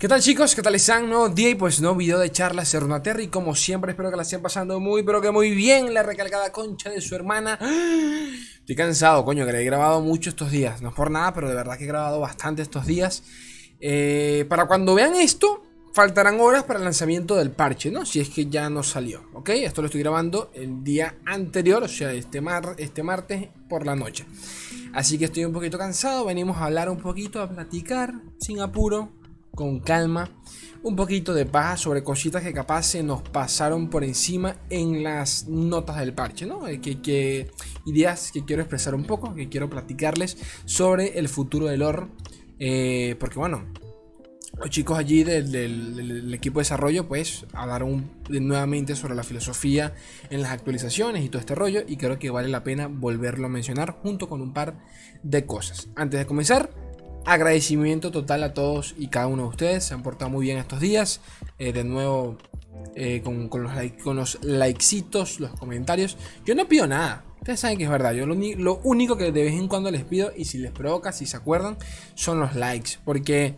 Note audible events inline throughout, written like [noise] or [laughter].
¿Qué tal chicos? ¿Qué tal están? Nuevo día y pues nuevo video de charlas de Runaterra. Y como siempre espero que la estén pasando muy pero que muy bien. La recalcada concha de su hermana. Estoy cansado, coño, que le he grabado mucho estos días. No es por nada, pero de verdad que he grabado bastante estos días. Eh, Para cuando vean esto Faltarán horas para el lanzamiento del parche, ¿no? Si es que ya no salió, ¿ok? Esto lo estoy grabando el día anterior, o sea, este, mar este martes por la noche. Así que estoy un poquito cansado, venimos a hablar un poquito, a platicar, sin apuro con calma, un poquito de paja sobre cositas que capaz se nos pasaron por encima en las notas del parche, ¿no? Eh, que, ideas que quiero expresar un poco, que quiero platicarles sobre el futuro del lore, eh, porque bueno, los chicos allí del, equipo de desarrollo pues hablaron nuevamente sobre la filosofía en las actualizaciones y todo este rollo y creo que vale la pena volverlo a mencionar junto con un par de cosas. Antes de comenzar, Agradecimiento total a todos y cada uno de ustedes. Se han portado muy bien estos días. Eh, de nuevo, eh, con, los con los likecitos, los comentarios. Yo no pido nada. Ustedes saben que es verdad. Yo lo, único que de vez en cuando les pido, y si les provoca, si se acuerdan, son los likes. Porque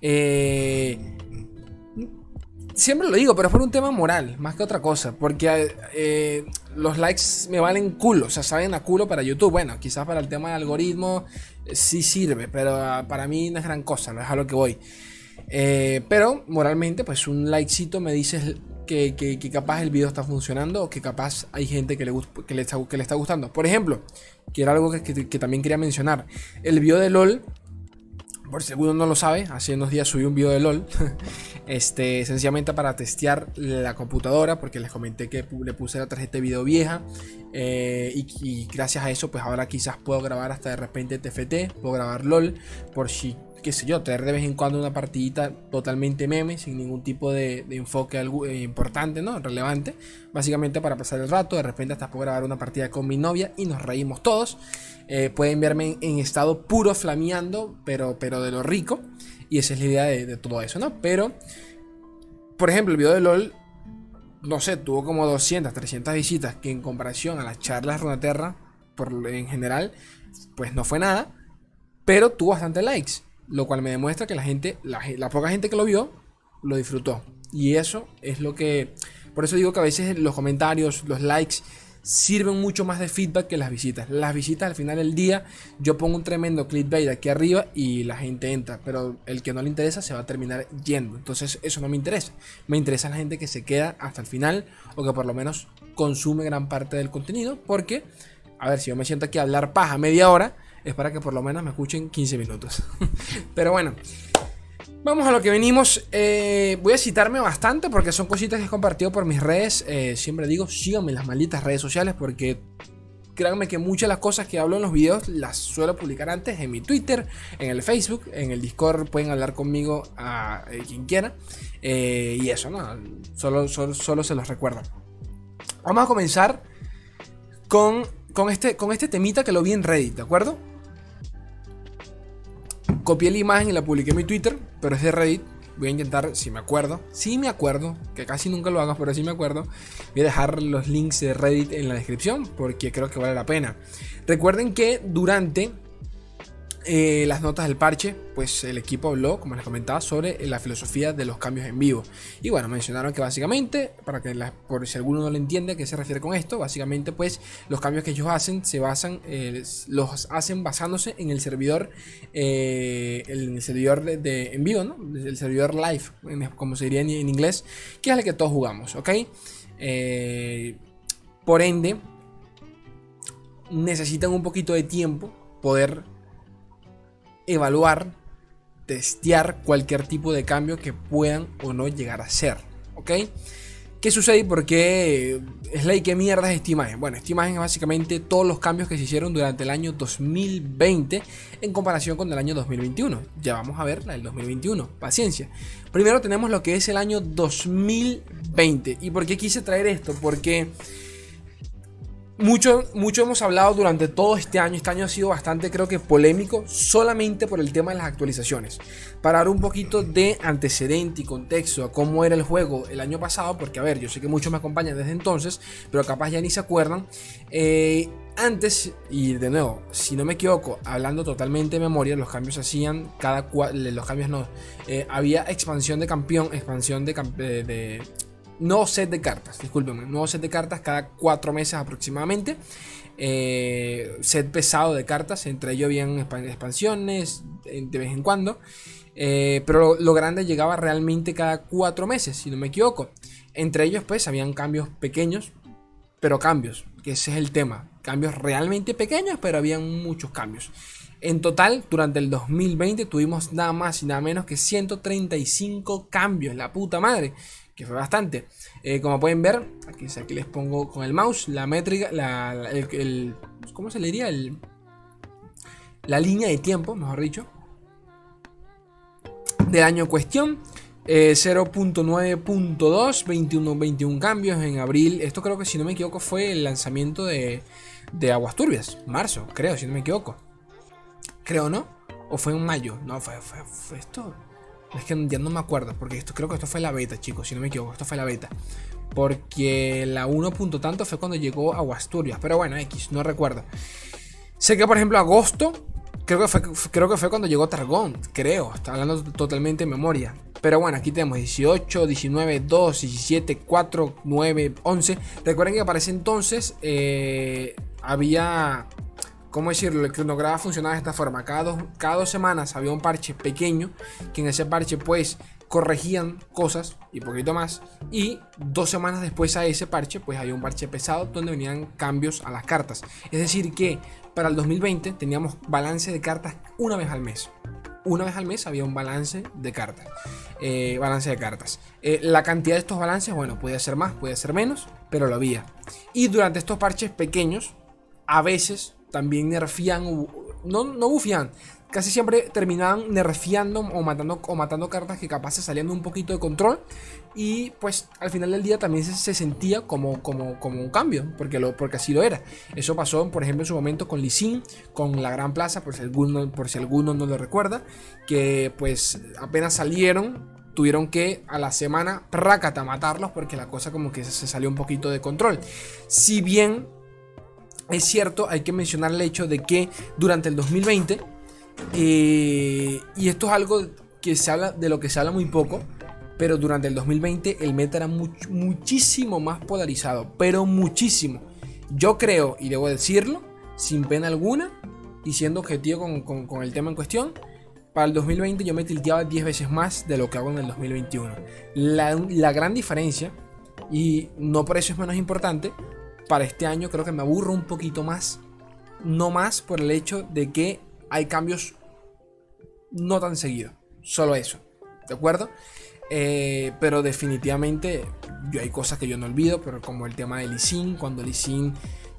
eh, siempre lo digo, pero es por un tema moral, más que otra cosa. Porque los likes me valen culo, o sea, saben a culo para YouTube. Bueno, quizás para el tema del algoritmo sí sirve, pero ah, para mí no es gran cosa, no es a lo que voy. Eh, pero moralmente, pues un likecito me dice que, que, capaz el video está funcionando o que capaz hay gente que le, que le, está, que le está gustando. Por ejemplo, que era algo que, que también quería mencionar. El video de LOL por si no lo sabe, hace unos días subí un video de LOL. [laughs] este, sencillamente para testear la computadora, porque les comenté que le puse la tarjeta de video vieja. Eh, y, gracias a eso, pues ahora quizás puedo grabar hasta de repente TFT, puedo grabar LOL, por si qué sé yo, tener de vez en cuando una partidita totalmente meme, sin ningún tipo de, enfoque eh, importante, ¿no? Relevante. Básicamente para pasar el rato, de repente hasta puedo grabar una partida con mi novia y nos reímos todos. Eh, pueden verme en, estado puro flameando, pero, pero de lo rico. Y esa es la idea de, todo eso, ¿no? Pero, por ejemplo, el video de LOL, no sé, tuvo como 200, 300 visitas, que en comparación a las charlas Runaterra, por, en general, pues no fue nada. Pero tuvo bastante likes. Lo cual me demuestra que la gente, la, poca gente que lo vio, lo disfrutó. Y eso es lo que... Por eso digo que a veces los comentarios, los likes, sirven mucho más de feedback que las visitas. Las visitas al final del día, yo pongo un tremendo clickbait aquí arriba y la gente entra, pero el que no le interesa se va a terminar yendo. Entonces eso no me interesa. Me interesa la gente que se queda hasta el final o que por lo menos consume gran parte del contenido, porque, a ver, si yo me siento aquí a hablar paja media hora, es para que por lo menos me escuchen 15 minutos. [laughs] Pero bueno, vamos a lo que venimos. Eh, voy a citarme bastante porque son cositas que he compartido por mis redes. Eh, siempre digo, síganme en las malditas redes sociales porque créanme que muchas de las cosas que hablo en los videos las suelo publicar antes en mi Twitter, en el Facebook, en el Discord pueden hablar conmigo a eh, quien quiera. y eso, ¿no? Solo, solo, solo, se los recuerdo. Vamos a comenzar con, con, este, con este temita que lo vi en Reddit, ¿de acuerdo? Copié la imagen y la publiqué en mi Twitter, pero es de Reddit. Voy a intentar, si me acuerdo, si me acuerdo, que casi nunca lo hago, pero si me acuerdo, voy a dejar los links de Reddit en la descripción porque creo que vale la pena. Recuerden que durante eh, las notas del parche, pues el equipo habló, como les comentaba, sobre la filosofía de los cambios en vivo. Y bueno, mencionaron que básicamente, para que por si alguno no lo entiende a qué se refiere con esto, básicamente pues los cambios que ellos hacen se basan, eh, los hacen basándose en el servidor, eh, el servidor de, en vivo, ¿no? El servidor live, como se diría en, en inglés, que es el que todos jugamos, ¿ok? por ende, necesitan un poquito de tiempo poder evaluar, testear cualquier tipo de cambio que puedan o no llegar a ser. ¿Ok? ¿Qué sucede y por qué Slay qué mierda es esta imagen? Bueno, esta imagen es básicamente todos los cambios que se hicieron durante el año 2020 en comparación con el año 2021. Ya vamos a ver la del 2021, paciencia. Primero tenemos lo que es el año 2020. ¿Y por qué quise traer esto? Porque mucho, mucho hemos hablado durante todo este año. Este año ha sido bastante, creo que, polémico solamente por el tema de las actualizaciones. Para dar un poquito de antecedente y contexto a cómo era el juego el año pasado, porque, a ver, yo sé que muchos me acompañan desde entonces, pero capaz ya ni se acuerdan. Eh, Antes, y de nuevo, si no me equivoco, hablando totalmente de memoria, los cambios hacían cada los cambios no. Eh, había expansión de campeón, expansión de, de, no set de cartas, discúlpenme, nuevo set de cartas cada cuatro meses aproximadamente. Eh, set pesado de cartas, entre ellos habían expansiones de vez en cuando. Eh, pero lo, grande llegaba realmente cada cuatro meses, si no me equivoco. Entre ellos, pues, habían cambios pequeños, pero cambios, que ese es el tema. Cambios realmente pequeños, pero habían muchos cambios. En total, durante el 2020 tuvimos nada más y nada menos que 135 cambios, la puta madre, que fue bastante. Eh, como pueden ver, aquí, aquí, les pongo con el mouse la métrica, la, el, ¿cómo se le diría? El, la línea de tiempo, mejor dicho del año en cuestión. 0.9.2, 21, 21 cambios en abril. Esto creo que si no me equivoco fue el lanzamiento de, de Aguas Turbias. Marzo, creo, si no me equivoco. Creo, ¿no? ¿O fue en mayo? No, fue, fue, esto. Es que ya no me acuerdo, porque esto creo que esto fue la beta, chicos, si no me equivoco, esto fue la beta. Porque la 1. tanto fue cuando llegó Aguas Turbias, pero bueno, X, no recuerdo. Sé que por ejemplo agosto Creo que, fue, creo que fue cuando llegó Targón, creo. Está hablando totalmente de memoria. Pero bueno, aquí tenemos 18, 19, 2, 17, 4, 9, 11. Recuerden que para ese entonces eh, había, ¿cómo decirlo? El cronograma funcionaba de esta forma. Cada dos, cada dos semanas había un parche pequeño, que en ese parche pues corregían cosas y poquito más. Y dos semanas después a ese parche, pues había un parche pesado donde venían cambios a las cartas. Es decir, que para el 2020 teníamos balance de cartas una vez al mes. Una vez al mes había un balance de cartas. Eh, balance de cartas. Eh, la cantidad de estos balances, bueno, podía ser más, podía ser menos, pero lo había. Y durante estos parches pequeños, a veces también nerfían, no, no casi siempre terminaban nerfeando o matando, o matando cartas que capaz saliendo un poquito de control. Y pues al final del día también se, sentía como, como, como, un cambio, porque, lo, porque así lo era. Eso pasó, por ejemplo, en su momento con Lee con la Gran Plaza, por si alguno, por si no lo recuerda, que pues apenas salieron, tuvieron que a la semana prácata matarlos porque la cosa como que se salió un poquito de control. Si bien es cierto, hay que mencionar el hecho de que durante el 2020 eh, y esto es algo que se habla, de lo que se habla muy poco. Pero durante el 2020 el meta era muchísimo más polarizado. Pero muchísimo. Yo creo, y debo decirlo, sin pena alguna, y siendo objetivo con, el tema en cuestión, para el 2020 yo me tilteaba 10 veces más de lo que hago en el 2021. La, la, gran diferencia, y no por eso es menos importante, para este año creo que me aburro un poquito más. No más por el hecho de que hay cambios no tan seguidos. Solo eso. ¿De acuerdo? Eh, pero definitivamente yo hay cosas que yo no olvido, pero como el tema de Lisin, cuando Lisin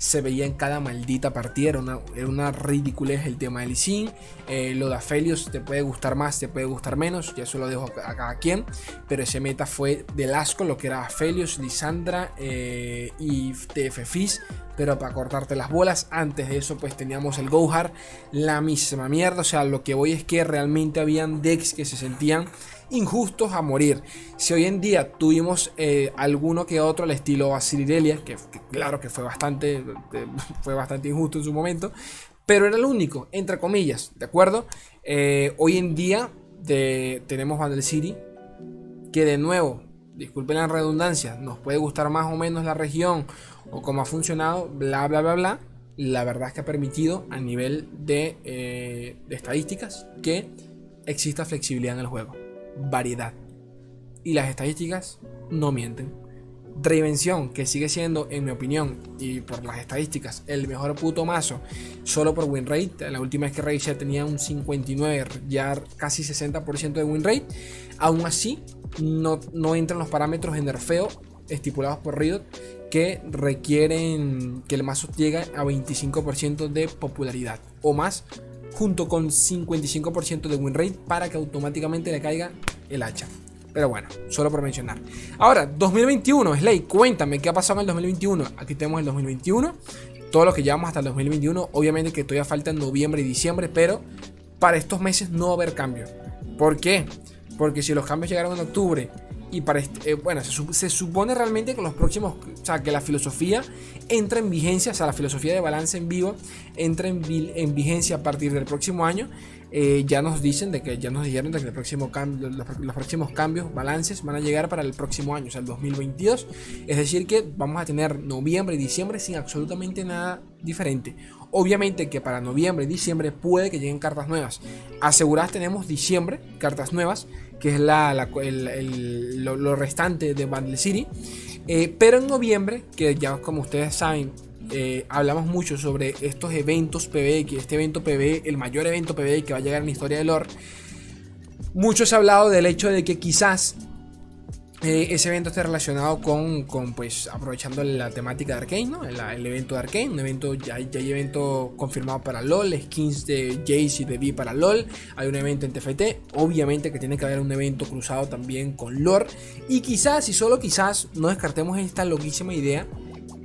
se veía en cada maldita partida, era una, era una ridiculez el tema de Lisin. Eh, lo de Aphelios te puede gustar más, te puede gustar menos, ya eso lo dejo a, cada quien, pero ese meta fue del asco, lo que era Aphelios, Lisandra eh, y TF Fizz pero para cortarte las bolas. Antes de eso, pues teníamos el Gohar, la misma mierda. O sea, lo que voy es que realmente habían decks que se sentían injustos a morir. Si hoy en día tuvimos eh, alguno que otro al estilo Asirirelia, que, que, claro que fue bastante, [laughs] fue bastante injusto en su momento, pero era el único, entre comillas, ¿de acuerdo? Eh, hoy en día tenemos Vandal City, que de nuevo, disculpen la redundancia, nos puede gustar más o menos la región o cómo ha funcionado, bla, bla, bla, bla. La verdad es que ha permitido a nivel de, eh, de estadísticas que exista flexibilidad en el juego, variedad. Y las estadísticas no mienten. Reinvención, que sigue siendo, en mi opinión, y por las estadísticas, el mejor puto mazo, solo por win rate. La última vez que Rey ya tenía un 59, ya casi 60% de win rate. Aún así, no, no entran los parámetros en nerfeo estipulados por Riot que requieren que el mazo llegue a 25% de popularidad o más, junto con 55% de win rate para que automáticamente le caiga el hacha. Pero bueno, solo por mencionar. Ahora, 2021, Slay, cuéntame qué ha pasado en el 2021. Aquí tenemos el 2021, todo lo que llevamos hasta el 2021. Obviamente que todavía falta en noviembre y diciembre, pero para estos meses no va a haber cambio. ¿Por qué? Porque si los cambios llegaron en octubre y para este, eh, bueno, se, supone realmente que los próximos, o sea, que la filosofía entra en vigencia, o sea, la filosofía de balance en vivo entra en, en vigencia a partir del próximo año. Eh, ya nos dicen de que ya nos dijeron de que el próximo cambio, los, próximos cambios, balances van a llegar para el próximo año, o sea, el 2022. Es decir, que vamos a tener noviembre y diciembre sin absolutamente nada diferente. Obviamente que para noviembre y diciembre puede que lleguen cartas nuevas. Aseguradas tenemos diciembre, cartas nuevas que es la, lo, restante de Bundle City. Eh, pero en noviembre, que ya como ustedes saben, eh, hablamos mucho sobre estos eventos PvE, que este evento PvE, el mayor evento PvE que va a llegar en la historia de lore. Muchos ha hablado del hecho de que quizás eh, ese evento está relacionado con, con, pues, aprovechando la temática de Arkane, ¿no? El, evento de Arkane, un evento, ya, ya, hay evento confirmado para LOL, skins de Jace y de V para LOL, hay un evento en TFT, obviamente que tiene que haber un evento cruzado también con lore, y quizás, y solo quizás, no descartemos esta loquísima idea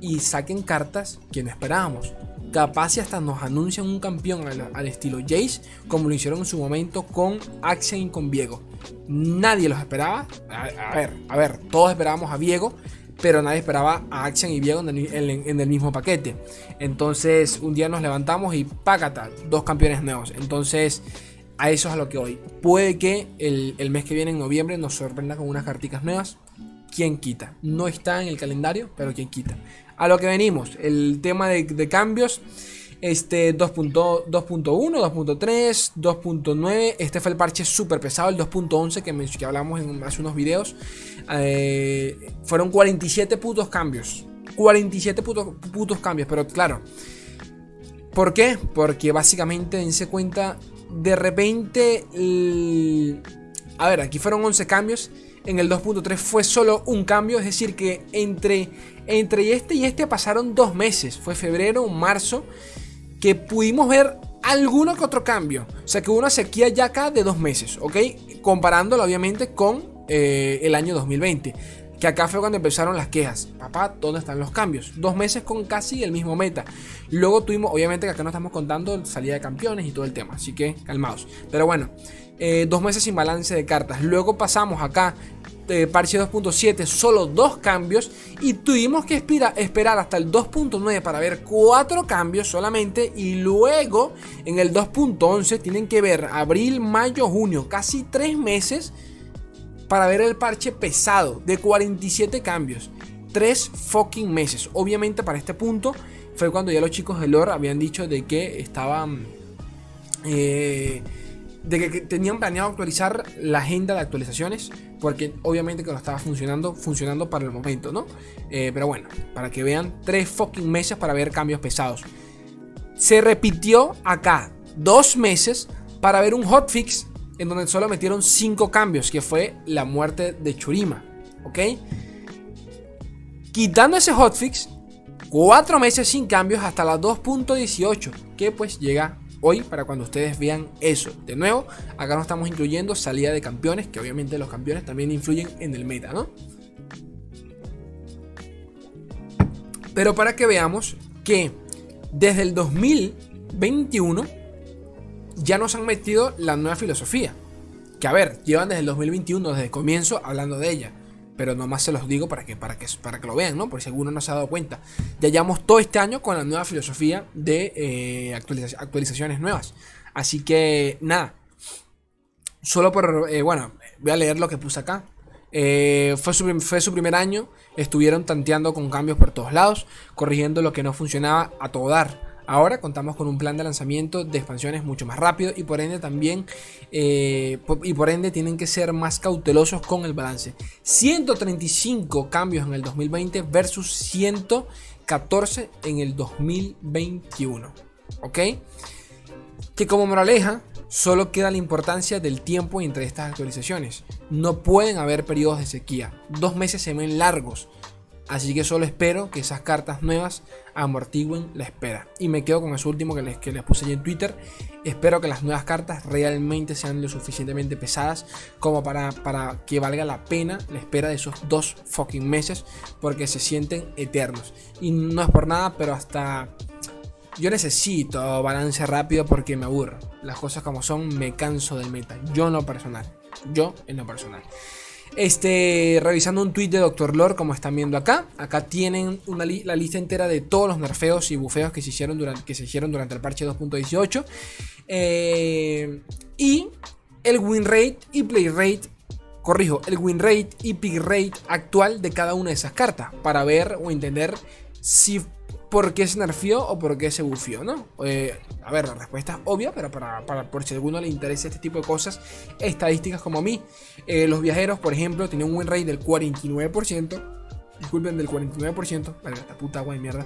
y saquen cartas que no esperábamos. Capaz si hasta nos anuncian un campeón al, estilo Jace, como lo hicieron en su momento con Axian y con Viego. Nadie los esperaba. A, ver, a ver, todos esperábamos a Viego, pero nadie esperaba a Axian y Viego en el, mismo paquete. Entonces, un día nos levantamos y págata, dos campeones nuevos. Entonces, a eso es a lo que hoy. Puede que el, el mes que viene, en noviembre, nos sorprenda con unas carticas nuevas. ¿Quién quita? No está en el calendario, pero ¿quién quita? a lo que venimos. El tema de, cambios. Este 2.1, 2.3, 2.9. Este fue el parche súper pesado, el 2.11 que, que, hablamos en hace unos videos. Eh, fueron 47 putos cambios. 47 putos, cambios, pero claro. ¿Por qué? Porque básicamente dense cuenta, de repente... a ver, aquí fueron 11 cambios. En el 2.3 fue solo un cambio, es decir, que entre entre este y este pasaron dos meses, fue febrero, marzo, que pudimos ver alguno que otro cambio. O sea que hubo una sequía ya acá de dos meses, ¿ok? Comparándolo obviamente con eh, el año 2020. Que acá fue cuando empezaron las quejas. Papá, ¿dónde están los cambios? Dos meses con casi el mismo meta. Luego tuvimos, obviamente que acá no estamos contando salida de campeones y todo el tema. Así que calmados. Pero bueno, eh, dos meses sin balance de cartas. Luego pasamos acá de parche 2.7 solo dos cambios y tuvimos que esperar hasta el 2.9 para ver cuatro cambios solamente y luego en el 2.11 tienen que ver abril, mayo, junio, casi tres meses para ver el parche pesado de 47 cambios. Tres fucking meses. Obviamente para este punto fue cuando ya los chicos de lore habían dicho de que estaban... Eh, de que tenían planeado actualizar la agenda de actualizaciones, porque obviamente que no estaba funcionando, funcionando para el momento, ¿no? Eh, pero bueno, para que vean, tres fucking meses para ver cambios pesados. Se repitió acá dos meses para ver un hotfix en donde solo metieron cinco cambios, que fue la muerte de Churima, ¿ok? Quitando ese hotfix, cuatro meses sin cambios hasta la 2.18, que pues llega hoy para cuando ustedes vean eso. De nuevo, acá no estamos incluyendo salida de campeones, que obviamente los campeones también influyen en el meta, ¿no? Pero para que veamos que desde el 2021 ya nos han metido la nueva filosofía. Que a ver, llevan desde el 2021, desde el comienzo, hablando de ella pero nomás se los digo para que, para que, para que lo vean, ¿no? Por si alguno no se ha dado cuenta. Ya llevamos todo este año con la nueva filosofía de eh, actualizaciones nuevas. Así que, nada. Solo por, eh, bueno, voy a leer lo que puse acá. Eh, fue, su, fue su primer año, estuvieron tanteando con cambios por todos lados, corrigiendo lo que no funcionaba a todo dar Ahora contamos con un plan de lanzamiento de expansiones mucho más rápido y por ende también eh, y por ende tienen que ser más cautelosos con el balance. 135 cambios en el 2020 versus 114 en el 2021. ¿Ok? Que como moraleja, solo queda la importancia del tiempo entre estas actualizaciones. No pueden haber periodos de sequía. Dos meses se ven largos. Así que solo espero que esas cartas nuevas amortiguen la espera. Y me quedo con eso último que les, que les puse en Twitter. Espero que las nuevas cartas realmente sean lo suficientemente pesadas como para, para que valga la pena la espera de esos dos fucking meses. Porque se sienten eternos. Y no es por nada, pero hasta... Yo necesito balance rápido porque me aburro. Las cosas como son, me canso del meta. Yo en lo personal. Yo en lo personal. Este, revisando un tweet de Dr. Lore, como están viendo acá. Acá tienen una la lista entera de todos los nerfeos y bufeos que se hicieron durante, que se hicieron durante el parche 2.18. Eh, y el win rate y play rate. Corrijo, el win rate y pick rate actual de cada una de esas cartas. Para ver o entender si por qué se nerfeó o por qué se bufió, ¿no? Eh, a ver, la respuesta es obvia, pero para, por si a alguno le interesa este tipo de cosas, estadísticas como a mí. Eh, los viajeros, por ejemplo, tenían un win rate del 49%. Disculpen, del 49%. Vale, esta puta agua de mierda.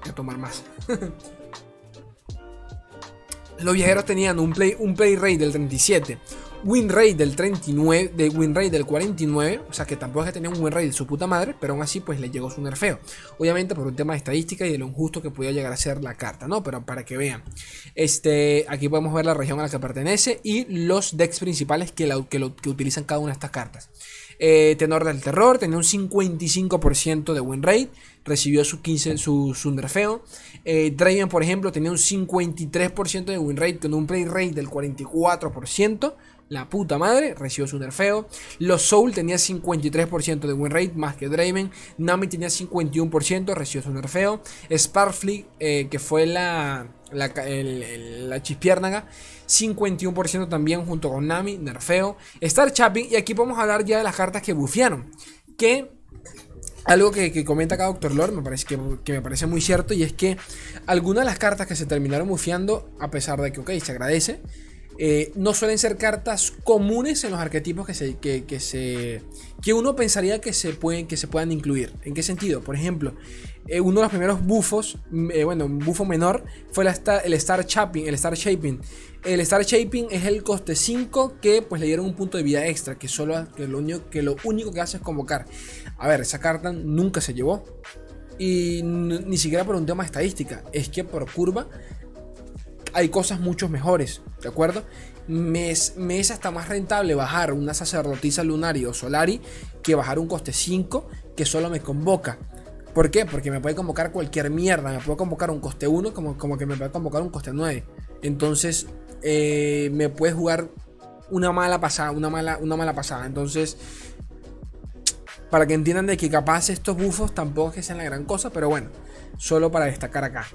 Voy a tomar más. [laughs] los viajeros tenían un play, un play rate del 37, win rate del 39, de win rate del 49, o sea que tampoco es que tenía un win rate de su puta madre, pero aún así pues le llegó su nerfeo. Obviamente por un tema de estadística y de lo injusto que podía llegar a ser la carta, ¿no? Pero para que vean. Este, aquí podemos ver la región a la que pertenece y los decks principales que, lo, que utilizan cada una de estas cartas. Eh, Tenor del Terror tenía un 55% de win rate, recibió su 15, su, su nerfeo. Eh, Draven, por ejemplo, tenía un 53% de win rate con un play rate del 44%. La puta madre, recibió su nerfeo. Los Soul tenía 53% de win rate más que Draven. Nami tenía 51%, recibió su nerfeo. Sparfly, eh, que fue la, la, la chispiérnaga, 51% también junto con Nami, nerfeo. Star Chapping, y aquí podemos hablar ya de las cartas que bufearon. Que algo que, comenta acá Doctor Lord me parece que, me parece muy cierto y es que algunas de las cartas que se terminaron bufeando, a pesar de que, ok, se agradece, eh, no suelen ser cartas comunes en los arquetipos que, se, que, se, que uno pensaría que se, pueden, que se puedan incluir. ¿En qué sentido? Por ejemplo, eh, uno de los primeros bufos, mm, eh, bueno, un bufo menor, fue el Star Shaping. El Star Shaping. El Star Shaping es el coste 5 que pues le dieron un punto de vida extra, que, solo, que, lo, único, que lo único que hace es convocar. A ver, esa carta nunca se llevó. Y ni siquiera por un tema estadística. Es que por curva hay cosas mucho mejores, ¿de acuerdo? Me es, hasta más rentable bajar una sacerdotisa lunaria o solari que bajar un coste 5 que solo me convoca. ¿Por qué? Porque me puede convocar cualquier mierda. Me puede convocar un coste 1 como, como que me puede convocar un coste 9. Entonces, eh, me puede jugar una mala pasada, una mala, una mala pasada. Entonces, para que entiendan de que capaz estos bufos tampoco es que sean la gran cosa, pero bueno, solo para destacar acá.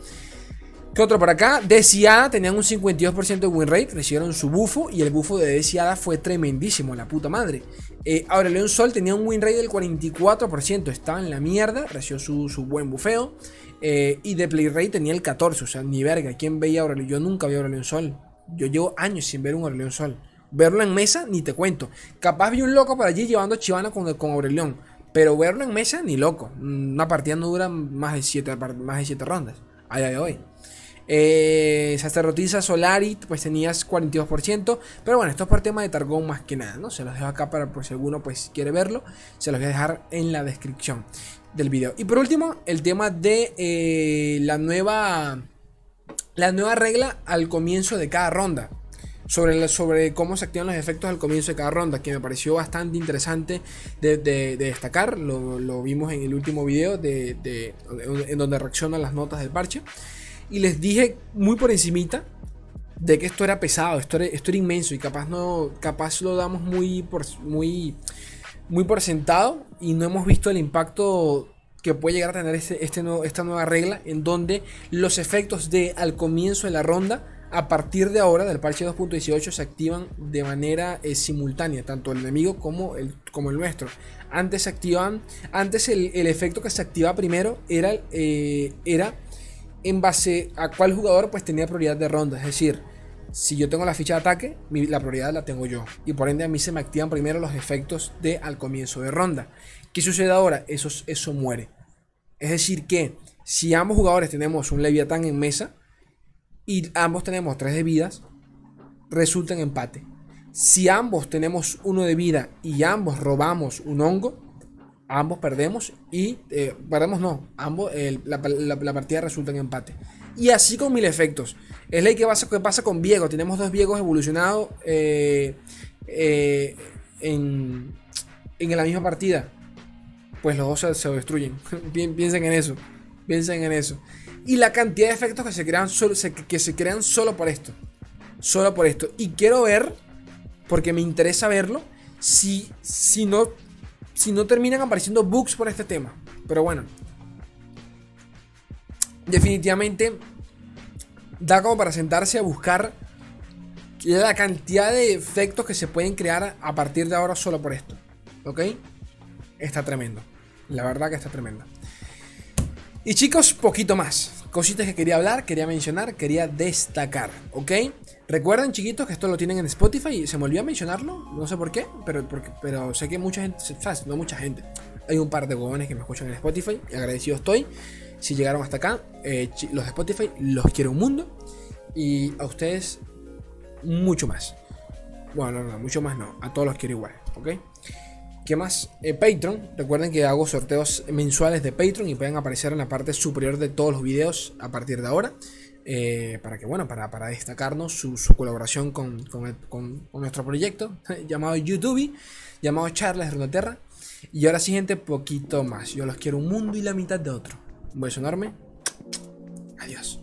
¿Qué otro por acá? Desiada tenían un 52% de win rate, recibieron su bufo y el bufo de Desiada fue tremendísimo, la puta madre. Eh, ahora Sol tenía un win rate del 44%, estaba en la mierda, recibió su, buen bufeo. Eh, y de play rate tenía el 14%, o sea, ni verga. ¿Quién veía a Aurelio? Yo nunca vi a Sol. Yo llevo años sin ver un Aurelio Sol. Verlo en mesa, ni te cuento. Capaz vi un loco por allí llevando Chivana con, con Aurelión. Pero verlo en mesa, ni loco. Una partida no dura más de 7 más de siete rondas. A de hoy. Eh, sacerdotisa Solari, pues tenías 42%. Pero bueno, esto es por tema de Targón más que nada, ¿no? Se los dejo acá para por si alguno pues quiere verlo. Se los voy a dejar en la descripción del video. Y por último, el tema de eh, la nueva. La nueva regla al comienzo de cada ronda. Sobre, sobre, cómo se activan los efectos al comienzo de cada ronda, que me pareció bastante interesante de, destacar. Lo, vimos en el último video de, en donde reaccionan las notas del parche. Y les dije muy por encimita de que esto era pesado, esto era, esto era inmenso y capaz no capaz lo damos muy por muy muy por sentado y no hemos visto el impacto que puede llegar a tener este, este esta nueva regla en donde los efectos de al comienzo de la ronda a partir de ahora del parche 2.18 se activan de manera eh, simultánea tanto el enemigo como el, como el nuestro. Antes se activan antes el, efecto que se activaba primero era, eh, era en base a cuál jugador pues tenía prioridad de ronda. Es decir, si yo tengo la ficha de ataque, la prioridad la tengo yo. Y por ende a mí se me activan primero los efectos de al comienzo de ronda. ¿Qué sucede ahora? Eso, eso muere. Es decir que si ambos jugadores tenemos un Leviatán en mesa y ambos tenemos 3 de vidas, resulta en empate. Si ambos tenemos uno de vida y ambos robamos un hongo, ambos perdemos y eh, perdemos no, ambos la, partida resulta en empate. Y así con mil efectos. Es ley que pasa, que pasa con Viego. Tenemos dos Viegos evolucionados eh, eh, en, en la misma partida. Pues los dos se, destruyen. [laughs] Piensen en eso. Piensen en eso. Y la cantidad de efectos que se crean solo, que se crean solo por esto. Solo por esto. Y quiero ver, porque me interesa verlo, si, si no si no terminan apareciendo bugs por este tema. Pero bueno. Definitivamente da como para sentarse a buscar la cantidad de efectos que se pueden crear a partir de ahora solo por esto. ¿Ok? Está tremendo. La verdad que está tremendo. Y chicos, poquito más. Cositas que quería hablar, quería mencionar, quería destacar. ¿Ok? Recuerden, chiquitos, que esto lo tienen en Spotify y se me olvidó mencionarlo. No sé por qué, pero, pero sé que mucha gente, no mucha gente. Hay un par de huevones que me escuchan en Spotify y agradecido estoy. Si llegaron hasta acá, eh, los de Spotify los quiero un mundo. Y a ustedes, mucho más. Bueno, no, no, mucho más no. A todos los quiero igual, ¿ok? ¿Qué más? Eh, Patreon. Recuerden que hago sorteos mensuales de Patreon y pueden aparecer en la parte superior de todos los videos a partir de ahora. Eh, para que, bueno, para, para destacarnos su, colaboración con, nuestro proyecto [laughs] llamado YouTube, llamado Charlas de Runeterra. Y ahora sí, gente, poquito más. Yo los quiero un mundo y la mitad de otro. Un beso enorme. Adiós.